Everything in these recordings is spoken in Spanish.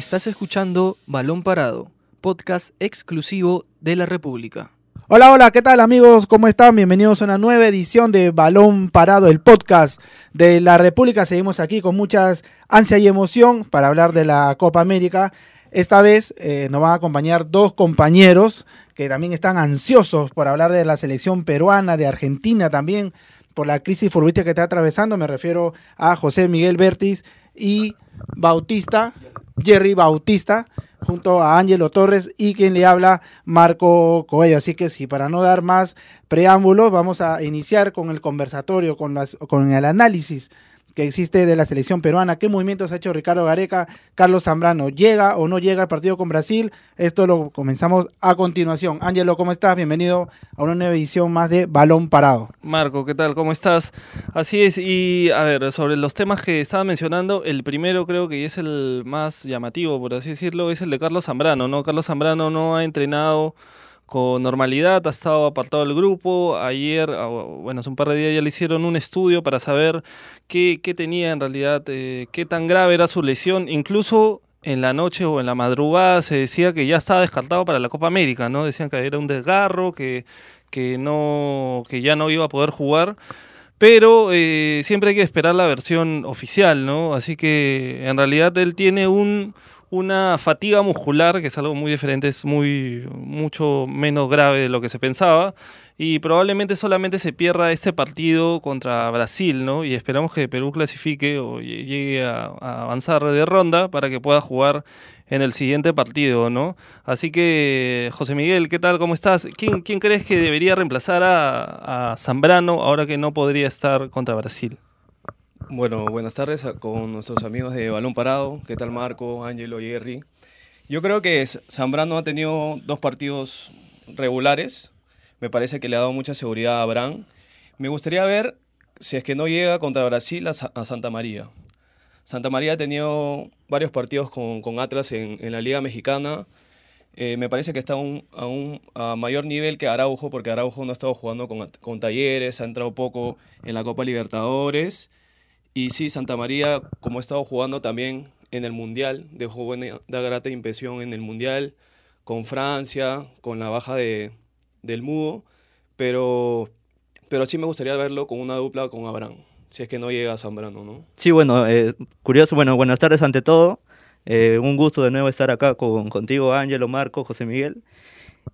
Estás escuchando Balón Parado, podcast exclusivo de la República. Hola, hola, ¿qué tal amigos? ¿Cómo están? Bienvenidos a una nueva edición de Balón Parado, el podcast de la República. Seguimos aquí con muchas ansia y emoción para hablar de la Copa América. Esta vez eh, nos van a acompañar dos compañeros que también están ansiosos por hablar de la selección peruana, de Argentina también, por la crisis futbolística que está atravesando. Me refiero a José Miguel Bertis y Bautista, Jerry Bautista, junto a Ángelo Torres y quien le habla Marco Coelho. Así que sí, para no dar más preámbulos, vamos a iniciar con el conversatorio, con, las, con el análisis que existe de la selección peruana. ¿Qué movimientos ha hecho Ricardo Gareca? Carlos Zambrano, ¿llega o no llega al partido con Brasil? Esto lo comenzamos a continuación. Ángelo, ¿cómo estás? Bienvenido a una nueva edición más de Balón Parado. Marco, ¿qué tal? ¿Cómo estás? Así es, y a ver, sobre los temas que estaba mencionando, el primero creo que es el más llamativo, por así decirlo, es el de Carlos Zambrano, ¿no? Carlos Zambrano no ha entrenado con normalidad, ha estado apartado del grupo. Ayer, ah, bueno, hace un par de días ya le hicieron un estudio para saber qué, tenía en realidad, eh, qué tan grave era su lesión. Incluso en la noche o en la madrugada se decía que ya estaba descartado para la Copa América, ¿no? Decían que era un desgarro, que, que, no, que ya no iba a poder jugar. Pero eh, siempre hay que esperar la versión oficial, ¿no? Así que en realidad él tiene un, una fatiga muscular, que es algo muy diferente, es muy mucho menos grave de lo que se pensaba, y probablemente solamente se pierda este partido contra Brasil, ¿no? Y esperamos que Perú clasifique o llegue a, avanzar de ronda para que pueda jugar en el siguiente partido, ¿no? Así que, José Miguel, ¿qué tal? ¿Cómo estás? ¿Quién, quién crees que debería reemplazar a, a Zambrano ahora que no podría estar contra Brasil? Bueno, buenas tardes con nuestros amigos de Balón Parado. ¿Qué tal Marco, Ángelo, Jerry? Yo creo que Zambrano ha tenido dos partidos regulares. Me parece que le ha dado mucha seguridad a Abraham. Me gustaría ver si es que no llega contra Brasil a, Santa María. Santa María ha tenido varios partidos con, con Atlas en, en, la Liga Mexicana. Eh, me parece que está un, a un a mayor nivel que Araujo, porque Araujo no ha estado jugando con, con Talleres, ha entrado poco en la Copa Libertadores. Y sí, Santa María, como ha estado jugando también en el Mundial, dejó buena, da grata impresión en el Mundial, con Francia, con la baja de, del Mudo, pero, pero sí me gustaría verlo con una dupla con Abraham, si es que no llega a Zambrano, ¿no? Sí, bueno, eh, curioso, bueno, buenas tardes ante todo. Eh, un gusto de nuevo estar acá con, contigo, Ángelo, Marco, José Miguel.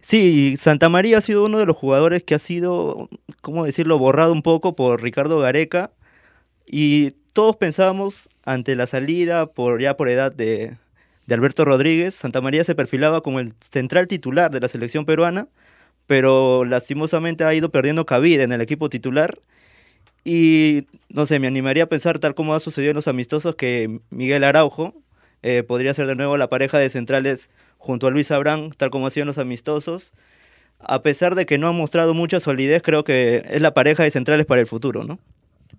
Sí, Santa María ha sido uno de los jugadores que ha sido, ¿cómo decirlo?, borrado un poco por Ricardo Gareca y todos pensábamos, ante la salida, por ya por edad de, de Alberto Rodríguez, Santa María se perfilaba como el central titular de la selección peruana, pero lastimosamente ha ido perdiendo cabida en el equipo titular. Y no sé, me animaría a pensar, tal como ha sucedido en los amistosos, que Miguel Araujo eh, podría ser de nuevo la pareja de centrales junto a Luis Abrán, tal como ha sido en los amistosos. A pesar de que no ha mostrado mucha solidez, creo que es la pareja de centrales para el futuro, ¿no?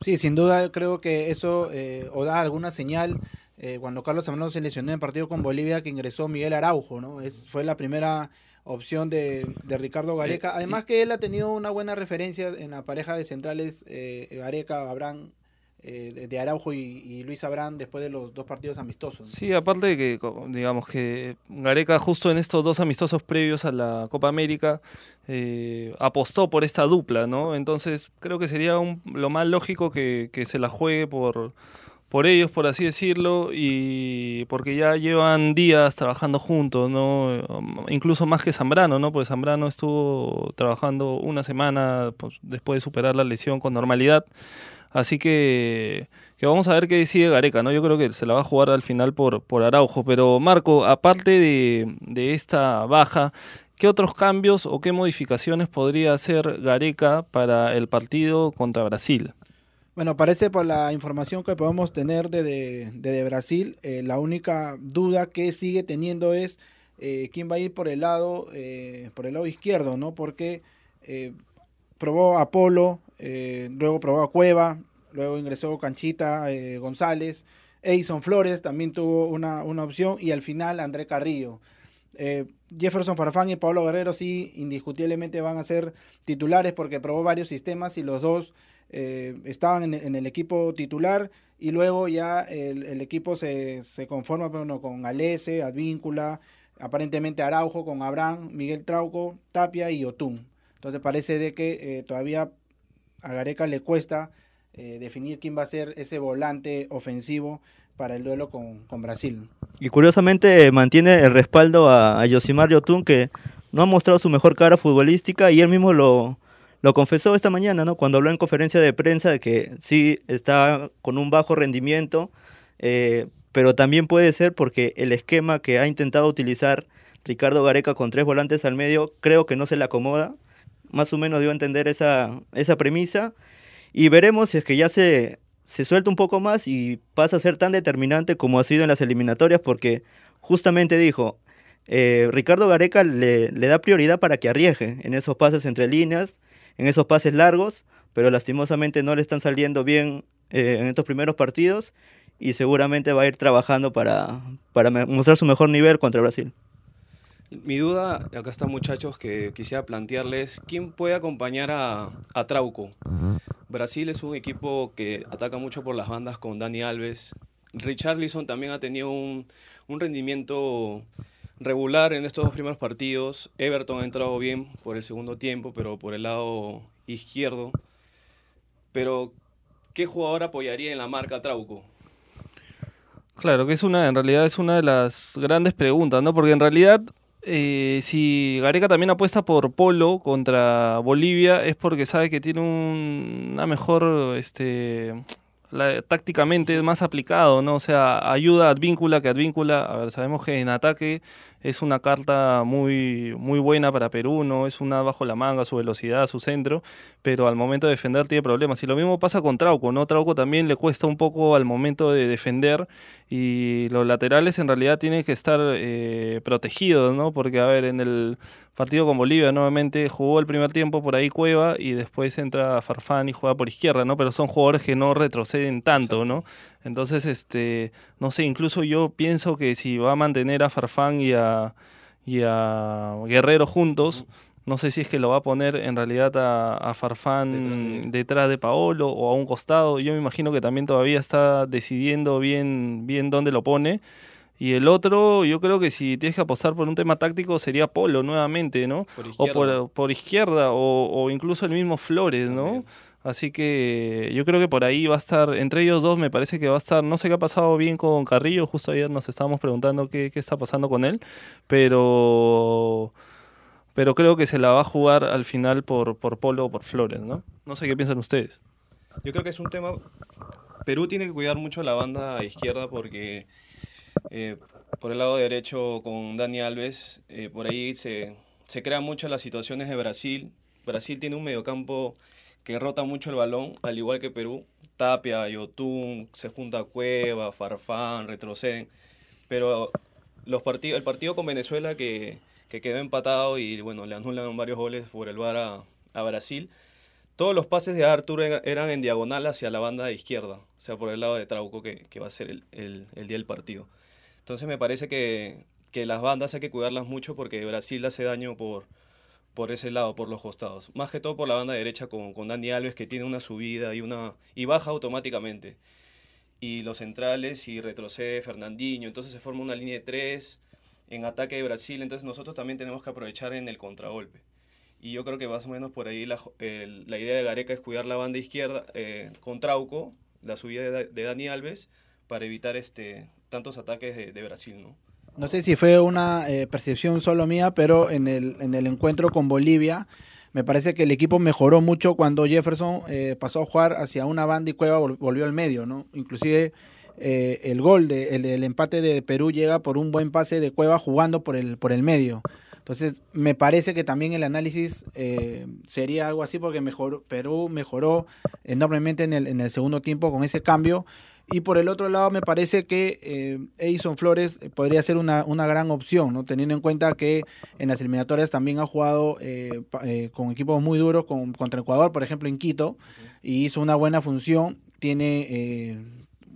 Sí, sin duda creo que eso eh, o da alguna señal eh, cuando Carlos Zambrano se lesionó en el partido con Bolivia que ingresó Miguel Araujo, ¿no? Es, fue la primera opción de, de Ricardo Gareca. Además que él ha tenido una buena referencia en la pareja de centrales eh, Gareca, Abraham, eh, de Araujo y, Luis Abrán después de los dos partidos amistosos. Sí, aparte de que, digamos que Gareca justo en estos dos amistosos previos a la Copa América eh, apostó por esta dupla, ¿no? Entonces creo que sería lo más lógico que, se la juegue por, por ellos, por así decirlo, y porque ya llevan días trabajando juntos, ¿no? Incluso más que Zambrano, ¿no? Porque Zambrano estuvo trabajando una semana pues, después de superar la lesión con normalidad. Así que, vamos a ver qué decide Gareca, ¿no? Yo creo que se la va a jugar al final por, por Araujo. Pero Marco, aparte de, esta baja, ¿qué otros cambios o qué modificaciones podría hacer Gareca para el partido contra Brasil? Bueno, parece por la información que podemos tener de, de, Brasil, eh, la única duda que sigue teniendo es eh, quién va a ir por el lado, eh, por el lado izquierdo, ¿no? Porque probó a Polo, eh, luego probó a Cueva, luego ingresó Canchita eh, González, Edison Flores también tuvo una, opción y al final André Carrillo. Eh, Jefferson Farfán y Pablo Guerrero sí indiscutiblemente van a ser titulares porque probó varios sistemas y los dos estaban en, el equipo titular y luego ya el, equipo se, se conforma bueno, con Alese, Advíncula, aparentemente Araujo, con Abraham, Miguel Trauco, Tapia y Otún. Entonces parece de que todavía a Gareca le cuesta eh, definir quién va a ser ese volante ofensivo para el duelo con, con Brasil. Y curiosamente mantiene el respaldo a, a Yosimar Yotun, que no ha mostrado su mejor cara futbolística y él mismo lo, lo confesó esta mañana, ¿no? Cuando habló en conferencia de prensa de que sí está con un bajo rendimiento, eh, pero también puede ser porque el esquema que ha intentado utilizar Ricardo Gareca con tres volantes al medio creo que no se le acomoda. Más o menos dio a entender esa, esa premisa. Y veremos si es que ya se, se suelta un poco más y pasa a ser tan determinante como ha sido en las eliminatorias, porque justamente dijo, eh, Ricardo Gareca le, le, da prioridad para que arriesgue en esos pases entre líneas, en esos pases largos, pero lastimosamente no le están saliendo bien eh, en estos primeros partidos y seguramente va a ir trabajando para, para mostrar su mejor nivel contra Brasil. Mi duda, acá están muchachos, que quisiera plantearles, ¿quién puede acompañar a, Trauco? Brasil es un equipo que ataca mucho por las bandas con Dani Alves. Richarlison también ha tenido un, un rendimiento regular en estos dos primeros partidos. Everton ha entrado bien por el segundo tiempo, pero por el lado izquierdo. Pero, ¿qué jugador apoyaría en la marca Trauco? Claro, que es una, en realidad es una de las grandes preguntas, ¿no? Porque en realidad eh, si Gareca también apuesta por Polo contra Bolivia es porque sabe que tiene un, una mejor, este, tácticamente es más aplicado, ¿no? O sea, ayuda Advíncula, que Advíncula, a ver, sabemos que en ataque es una carta muy, muy buena para Perú, no es una bajo la manga, su velocidad, su centro, pero al momento de defender tiene problemas. Y lo mismo pasa con Trauco, ¿no? Trauco también le cuesta un poco al momento de defender y los laterales en realidad tienen que estar eh, protegidos, ¿no? Porque, a ver, en el partido con Bolivia nuevamente jugó el primer tiempo por ahí Cueva y después entra Farfán y juega por izquierda, ¿no? Pero son jugadores que no retroceden tanto, Exacto. ¿no? Entonces, este, no sé, incluso yo pienso que si va a mantener a Farfán y a, y a Guerrero juntos, no sé si es que lo va a poner en realidad a, a Farfán detrás de... detrás de Paolo o a un costado. Yo me imagino que también todavía está decidiendo bien, bien dónde lo pone. Y el otro, yo creo que si tienes que apostar por un tema táctico sería Polo nuevamente, ¿no? Por o por, por izquierda, o, o, incluso el mismo Flores, ¿no? También. Así que yo creo que por ahí va a estar, entre ellos dos me parece que va a estar, no sé qué ha pasado bien con Carrillo, justo ayer nos estábamos preguntando qué, qué está pasando con él, pero pero creo que se la va a jugar al final por, por Polo o por Flores, ¿no? No sé qué piensan ustedes. Yo creo que es un tema... Perú tiene que cuidar mucho la banda izquierda porque eh, por el lado derecho con Dani Alves, eh, por ahí se, se crean muchas las situaciones de Brasil. Brasil tiene un mediocampo que rota mucho el balón, al igual que Perú. Tapia, Yotun, se junta Cueva, Farfán, retroceden. Pero los partidos, el partido con Venezuela que, que, quedó empatado y bueno, le anulan varios goles por el VAR a, Brasil. Todos los pases de Arturo eran en diagonal hacia la banda izquierda, o sea, por el lado de Trauco, que, que va a ser el, el, el, día del partido. Entonces me parece que, que las bandas hay que cuidarlas mucho porque Brasil hace daño por, por ese lado, por los costados. Más que todo por la banda derecha con, con Dani Alves, que tiene una subida y, una, y baja automáticamente. Y los centrales y retrocede Fernandinho. Entonces se forma una línea de tres en ataque de Brasil. Entonces nosotros también tenemos que aprovechar en el contragolpe. Y yo creo que más o menos por ahí la, la idea de Gareca es cuidar la banda izquierda eh, con Trauco, la subida de, de, Dani Alves, para evitar este, tantos ataques de, de Brasil, ¿no? No sé si fue una eh, percepción solo mía, pero en el, en el encuentro con Bolivia me parece que el equipo mejoró mucho cuando Jefferson eh, pasó a jugar hacia una banda y Cueva volvió al medio, ¿no? Inclusive eh, el gol, de, el, empate de Perú llega por un buen pase de Cueva jugando por el, por el medio. Entonces, me parece que también el análisis eh, sería algo así porque mejor, Perú mejoró enormemente en el, en el segundo tiempo con ese cambio. Y por el otro lado, me parece que eh, Edison Flores podría ser una, una gran opción, ¿no? teniendo en cuenta que en las eliminatorias también ha jugado eh, eh, con equipos muy duros, con, contra Ecuador, por ejemplo, en Quito, uh -huh. y hizo una buena función, tiene eh,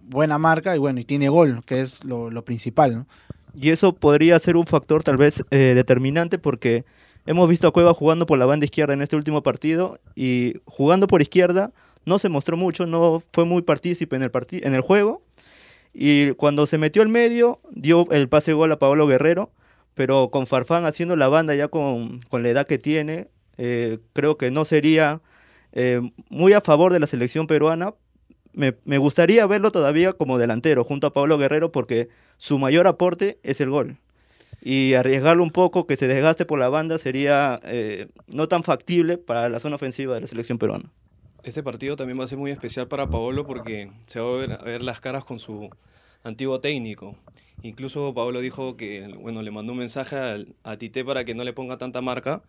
buena marca y bueno, y tiene gol, que es lo, lo principal. ¿no? Y eso podría ser un factor tal vez eh, determinante porque hemos visto a Cueva jugando por la banda izquierda en este último partido y jugando por izquierda no se mostró mucho, no fue muy partícipe en el, en el juego. Y cuando se metió al medio, dio el pase gol a Pablo Guerrero, pero con Farfán haciendo la banda ya con, con la edad que tiene, eh, creo que no sería eh, muy a favor de la selección peruana. Me, me, gustaría verlo todavía como delantero junto a Pablo Guerrero porque su mayor aporte es el gol. Y arriesgarlo un poco, que se desgaste por la banda, sería eh, no tan factible para la zona ofensiva de la selección peruana. Este partido también va a ser muy especial para Paolo porque se va a ver, las caras con su antiguo técnico. Incluso Paolo dijo que bueno, le mandó un mensaje a, a Tite para que no le ponga tanta marca.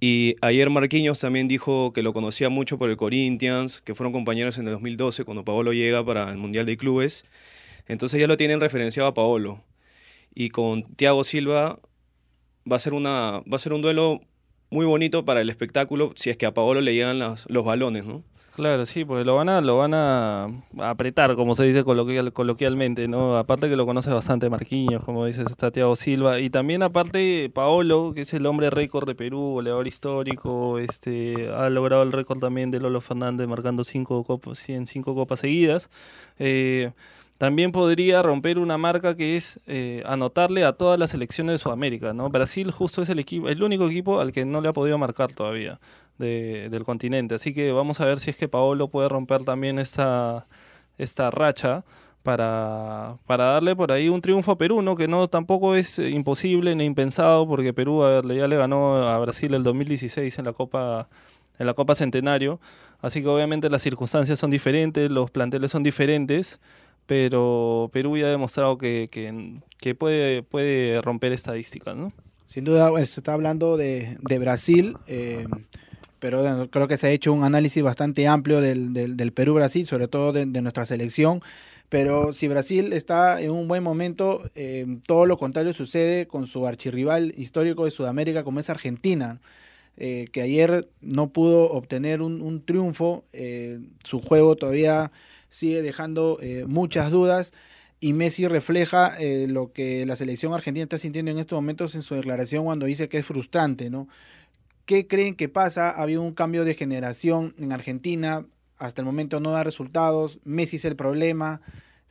Y ayer Marquinhos también dijo que lo conocía mucho por el Corinthians, que fueron compañeros en el 2012 cuando Paolo llega para el Mundial de Clubes. Entonces ya lo tienen referenciado a Paolo. Y con Thiago Silva va a ser, una, va a ser un duelo muy bonito para el espectáculo si es que a Paolo le llegan los, los balones, ¿no? Claro, sí, porque lo van a, lo van a apretar, como se dice coloquial, coloquialmente, ¿no? Aparte que lo conoce bastante Marquinhos, como dices, está Silva. Y también aparte Paolo, que es el hombre récord de Perú, goleador histórico, este, ha logrado el récord también de Lolo Fernández marcando cinco copas, en cinco copas seguidas. Eh, también podría romper una marca que es eh, anotarle a todas las selecciones de Sudamérica, ¿no? Brasil justo es el equipo, el único equipo al que no le ha podido marcar todavía de, del continente. Así que vamos a ver si es que Paolo puede romper también esta, esta racha para, para darle por ahí un triunfo a Perú, ¿no? que no tampoco es imposible ni impensado, porque Perú a ver, ya le ganó a Brasil el 2016 en la Copa en la Copa Centenario, así que obviamente las circunstancias son diferentes, los planteles son diferentes, pero Perú ya ha demostrado que, que, que puede, puede romper estadísticas, ¿no? Sin duda, se está hablando de, de Brasil, eh, pero creo que se ha hecho un análisis bastante amplio del, del, Perú-Brasil, sobre todo de, nuestra selección. Pero si Brasil está en un buen momento, eh, todo lo contrario sucede con su archirrival histórico de Sudamérica, como es Argentina. Eh, que ayer no pudo obtener un, un triunfo, eh, su juego todavía sigue dejando eh, muchas dudas y Messi refleja eh, lo que la selección argentina está sintiendo en estos momentos en su declaración cuando dice que es frustrante, ¿no? ¿Qué creen que pasa? Ha habido un cambio de generación en Argentina, hasta el momento no da resultados, Messi es el problema.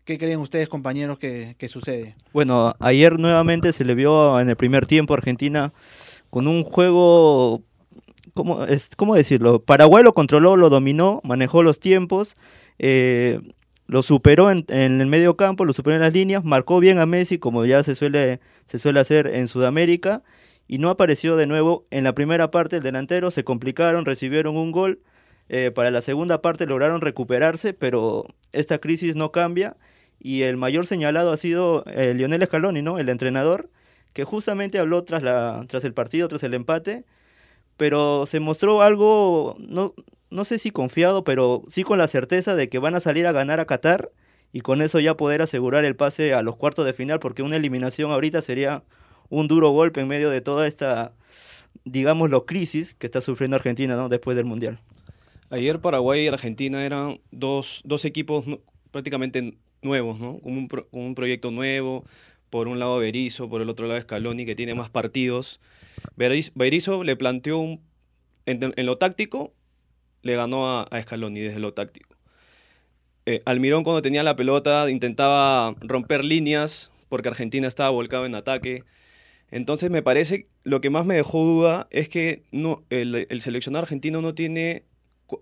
¿Qué creen ustedes, compañeros, que, que sucede? Bueno, ayer nuevamente se le vio en el primer tiempo a Argentina con un juego ¿cómo, es, ¿cómo decirlo? Paraguay lo controló, lo dominó, manejó los tiempos, eh, lo superó en, en, el medio campo, lo superó en las líneas, marcó bien a Messi, como ya se suele, se suele hacer en Sudamérica, y no apareció de nuevo en la primera parte el delantero, se complicaron, recibieron un gol, eh, para la segunda parte lograron recuperarse, pero esta crisis no cambia, y el mayor señalado ha sido eh, Lionel Scaloni, ¿no? el entrenador, que justamente habló tras, la, tras el partido, tras el empate, pero se mostró algo, no, no sé si confiado, pero sí con la certeza de que van a salir a ganar a Qatar y con eso ya poder asegurar el pase a los cuartos de final, porque una eliminación ahorita sería un duro golpe en medio de toda esta, digámoslo, crisis que está sufriendo Argentina ¿no? después del Mundial. Ayer Paraguay y Argentina eran dos, dos equipos prácticamente nuevos, ¿no? Con un, con un proyecto nuevo, por un lado Berizzo, por el otro lado Scaloni, que tiene más partidos. Berizzo le planteó un, en, lo táctico, le ganó a, a desde lo táctico. Eh, Almirón cuando tenía la pelota intentaba romper líneas porque Argentina estaba volcado en ataque. Entonces me parece, lo que más me dejó duda es que no, el, el seleccionado argentino no tiene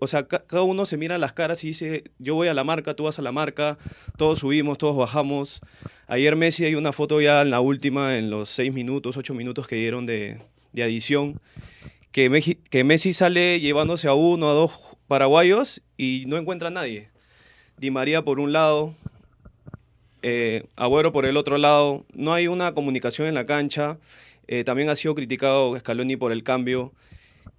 o sea, cada uno se mira las caras y dice, yo voy a la marca, tú vas a la marca, todos subimos, todos bajamos. Ayer Messi hay una foto ya en la última, en los seis minutos, ocho minutos que dieron de, de adición, que, que Messi sale llevándose a uno, a dos paraguayos y no encuentra a nadie. Di María por un lado, eh, Agüero por el otro lado, no hay una comunicación en la cancha. Eh, también ha sido criticado Scaloni por el cambio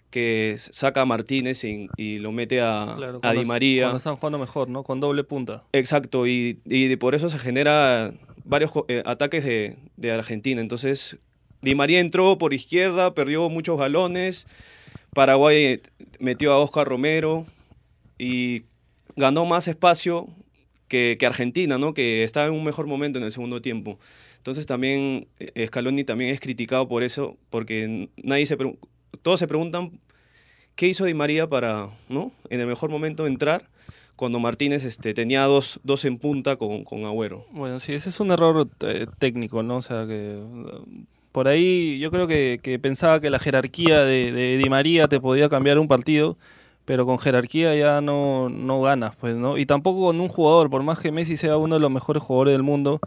que saca a Martínez y, y lo mete a, Claro, a cuando Di María. Cuando están jugando mejor, ¿no? Con doble punta. Exacto, y, y por eso se genera varios eh, ataques de, de, Argentina. Entonces, Di María entró por izquierda, perdió muchos balones. Paraguay metió a Oscar Romero y ganó más espacio que, Argentina, ¿no? Que estaba en un mejor momento en el segundo tiempo. Entonces también Scaloni también es criticado por eso, porque nadie se todos se preguntan ¿qué hizo Di María para, ¿no? en el mejor momento entrar cuando Martínez este, tenía dos, dos en punta con, con Agüero? Bueno, sí, ese es un error eh, técnico, ¿no? O sea, que por ahí yo creo que, que pensaba que la jerarquía de, de Di María te podía cambiar un partido, pero con jerarquía ya no, no ganas, pues, ¿no? Y tampoco con un jugador, por más que Messi sea uno de los mejores jugadores del mundo,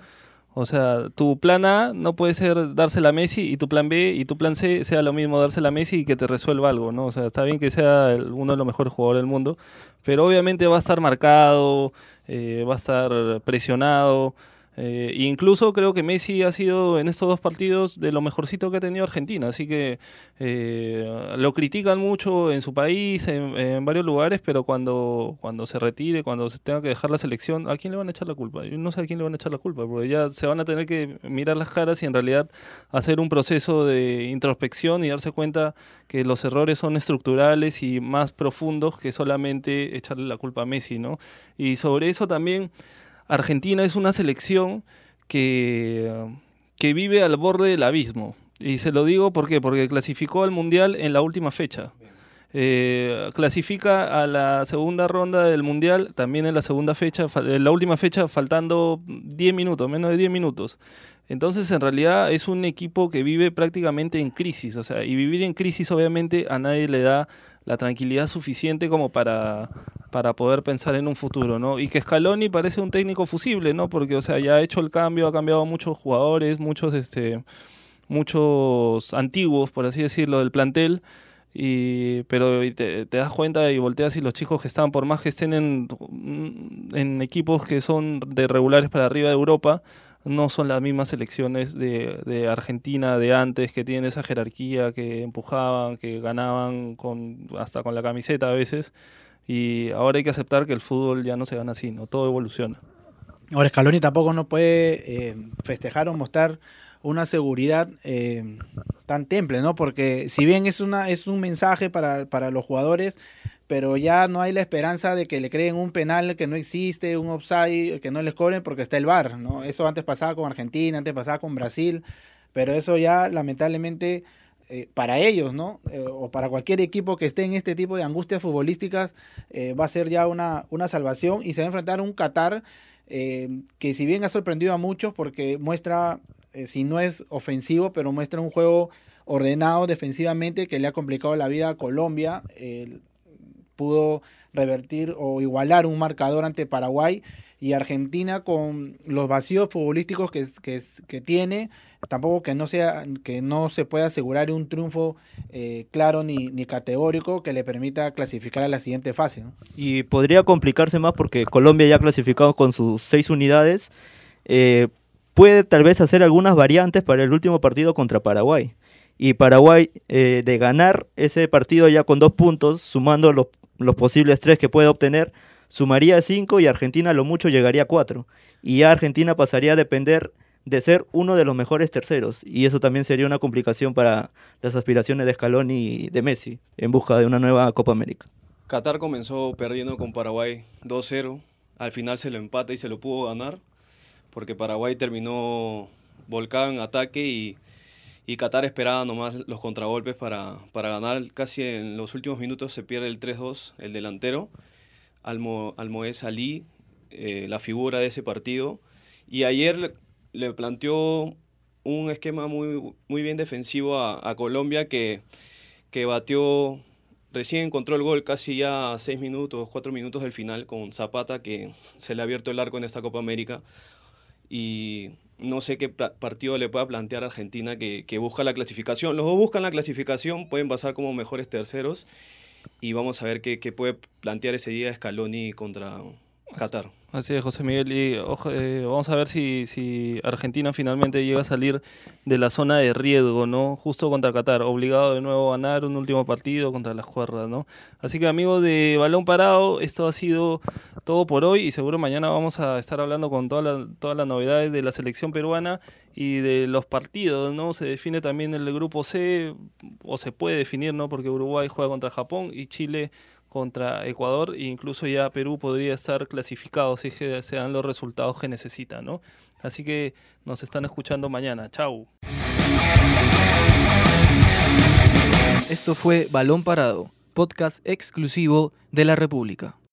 o sea, tu plan A no puede ser dársela a Messi y tu plan B y tu plan C sea lo mismo dársela a Messi y que te resuelva algo, ¿no? O sea, está bien que sea uno de los mejores jugadores del mundo, pero obviamente va a estar marcado, eh, va a estar presionado. Eh, incluso creo que Messi ha sido en estos dos partidos de lo mejorcito que ha tenido Argentina, así que eh, lo critican mucho en su país, en, en varios lugares, pero cuando, cuando se retire, cuando se tenga que dejar la selección, ¿a quién le van a echar la culpa? Yo no sé a quién le van a echar la culpa, porque ya se van a tener que mirar las caras y en realidad hacer un proceso de introspección y darse cuenta que los errores son estructurales y más profundos que solamente echarle la culpa a Messi, ¿no? Y sobre eso también Argentina es una selección que, que vive al borde del abismo. Y se lo digo porque clasificó al Mundial en la última fecha. Eh, clasifica a la segunda ronda del Mundial también en la segunda fecha, en la última fecha faltando 10 minutos, menos de 10 minutos. Entonces, en realidad es un equipo que vive prácticamente en crisis, o sea, y vivir en crisis obviamente a nadie le da la tranquilidad suficiente como para, para poder pensar en un futuro, ¿no? Y que Scaloni parece un técnico fusible, ¿no? Porque, o sea, ya ha hecho el cambio, ha cambiado muchos jugadores, muchos, este, muchos antiguos, por así decirlo, del plantel. Y, pero te, te das cuenta y volteas y los chicos que están, por más que estén en, en equipos que son de regulares para arriba de Europa, no son las mismas selecciones de, de Argentina de antes, que tienen esa jerarquía, que empujaban, que ganaban con, hasta con la camiseta a veces. Y ahora hay que aceptar que el fútbol ya no se gana así, ¿no? Todo evoluciona. Ahora Scaloni tampoco no puede eh, festejar o mostrar una seguridad eh, tan temple, ¿no? Porque si bien es una es un mensaje para, para los jugadores, pero ya no hay la esperanza de que le creen un penal que no existe, un offside que no les cobren porque está el VAR, ¿no? Eso antes pasaba con Argentina, antes pasaba con Brasil, pero eso ya lamentablemente eh, para ellos, ¿no? Eh, o para cualquier equipo que esté en este tipo de angustias futbolísticas, eh, va a ser ya una, una salvación y se va a enfrentar un Qatar que si bien ha sorprendido a muchos porque muestra, si no es ofensivo, pero muestra un juego ordenado defensivamente que le ha complicado la vida a Colombia. Pudo revertir o igualar un marcador ante Paraguay y Argentina con los vacíos futbolísticos que, que, que tiene, tampoco que no, sea, que no se pueda asegurar un triunfo eh, claro ni, ni categórico que le permita clasificar a la siguiente fase. Y podría complicarse más porque Colombia ya clasificado con sus seis unidades. eh, puede tal vez hacer algunas variantes para el último partido contra Paraguay. Y Paraguay, eh, de ganar ese partido ya con dos puntos, sumando los, los posibles tres que puede obtener, sumaría cinco y Argentina lo mucho llegaría a cuatro. Y ya Argentina pasaría a depender de ser uno de los mejores terceros. Y eso también sería una complicación para las aspiraciones de Scaloni y de Messi en busca de una nueva Copa América. Qatar comenzó perdiendo con Paraguay 2-0. Al final se lo empata y se lo pudo ganar. Porque Paraguay terminó volcado en ataque y, y Qatar esperaba nomás los contragolpes para, para ganar. Casi en los últimos minutos se pierde el 3-2, el delantero. Almo, Almoez Ali, eh, la figura de ese partido. Y ayer le, planteó un esquema muy, muy bien defensivo a, a Colombia que, que batió recién encontró el gol casi ya seis minutos, cuatro minutos del final con Zapata, que se le ha abierto el arco en esta Copa América. Y no sé qué partido le pueda plantear a Argentina que, que, busca la clasificación. Los dos buscan la clasificación, pueden pasar como mejores terceros. Y vamos a ver qué, qué puede plantear ese día Scaloni contra Qatar. Así es, José Miguel. Y ojo, eh, vamos a ver si, si, Argentina finalmente llega a salir de la zona de riesgo, ¿no? Justo contra Qatar, obligado de nuevo a ganar un último partido contra las cuerdas, ¿no? Así que, amigos de Balón Parado, esto ha sido todo por hoy y seguro mañana vamos a estar hablando con todas las todas las novedades de la selección peruana y de los partidos, ¿no? Se define también el grupo C, o se puede definir, ¿no? Porque Uruguay juega contra Japón y Chile contra Ecuador e incluso ya Perú podría estar clasificado si es que se dan los resultados que necesita, ¿no? Así que nos están escuchando mañana. Chau. Esto fue Balón Parado, podcast exclusivo de la República.